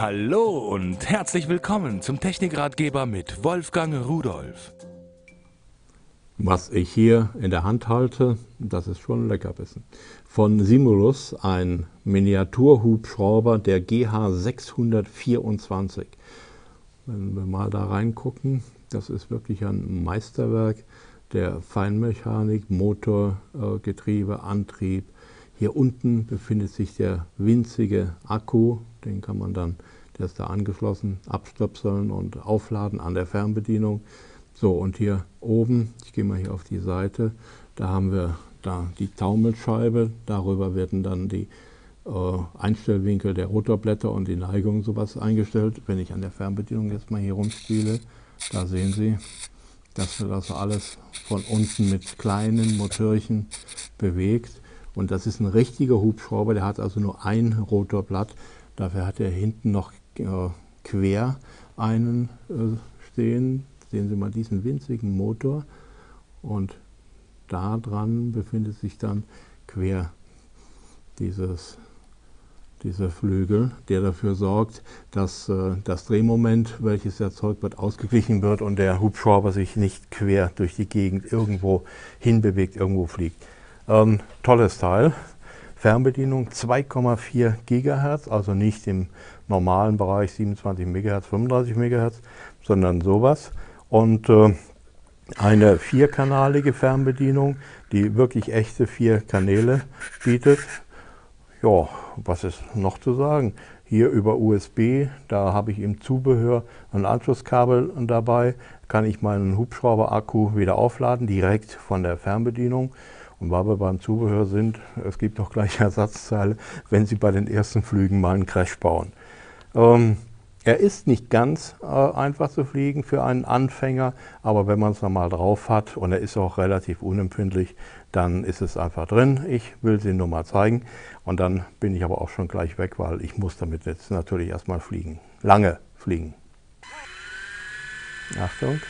Hallo und herzlich willkommen zum Technikratgeber mit Wolfgang Rudolf. Was ich hier in der Hand halte, das ist schon Leckerbissen. Von Simulus ein Miniaturhubschrauber der GH624. Wenn wir mal da reingucken, das ist wirklich ein Meisterwerk der Feinmechanik, Motor, äh, Getriebe, Antrieb, hier unten befindet sich der winzige Akku, den kann man dann, der ist da angeschlossen, abstöpseln und aufladen an der Fernbedienung. So, und hier oben, ich gehe mal hier auf die Seite, da haben wir da die Taumelscheibe, darüber werden dann die äh, Einstellwinkel der Rotorblätter und die Neigung sowas eingestellt. Wenn ich an der Fernbedienung jetzt mal hier rumspiele, da sehen Sie, dass wird also alles von unten mit kleinen Motörchen bewegt. Und das ist ein richtiger Hubschrauber, der hat also nur ein Rotorblatt. Dafür hat er hinten noch äh, quer einen äh, stehen. Sehen Sie mal diesen winzigen Motor. Und da dran befindet sich dann quer dieses, dieser Flügel, der dafür sorgt, dass äh, das Drehmoment, welches erzeugt wird, ausgeglichen wird und der Hubschrauber sich nicht quer durch die Gegend irgendwo hinbewegt, irgendwo fliegt. Ähm, tolles Teil. Fernbedienung 2,4 GHz, also nicht im normalen Bereich 27 MHz, 35 MHz, sondern sowas. Und äh, eine vierkanalige Fernbedienung, die wirklich echte vier Kanäle bietet. Ja, was ist noch zu sagen? Hier über USB, da habe ich im Zubehör ein Anschlusskabel dabei, kann ich meinen Hubschrauber-Akku wieder aufladen, direkt von der Fernbedienung. Und weil wir beim Zubehör sind, es gibt noch gleich Ersatzteile, wenn Sie bei den ersten Flügen mal einen Crash bauen. Ähm, er ist nicht ganz äh, einfach zu fliegen für einen Anfänger, aber wenn man es mal drauf hat und er ist auch relativ unempfindlich, dann ist es einfach drin. Ich will sie nur mal zeigen und dann bin ich aber auch schon gleich weg, weil ich muss damit jetzt natürlich erstmal fliegen. Lange fliegen. Achtung.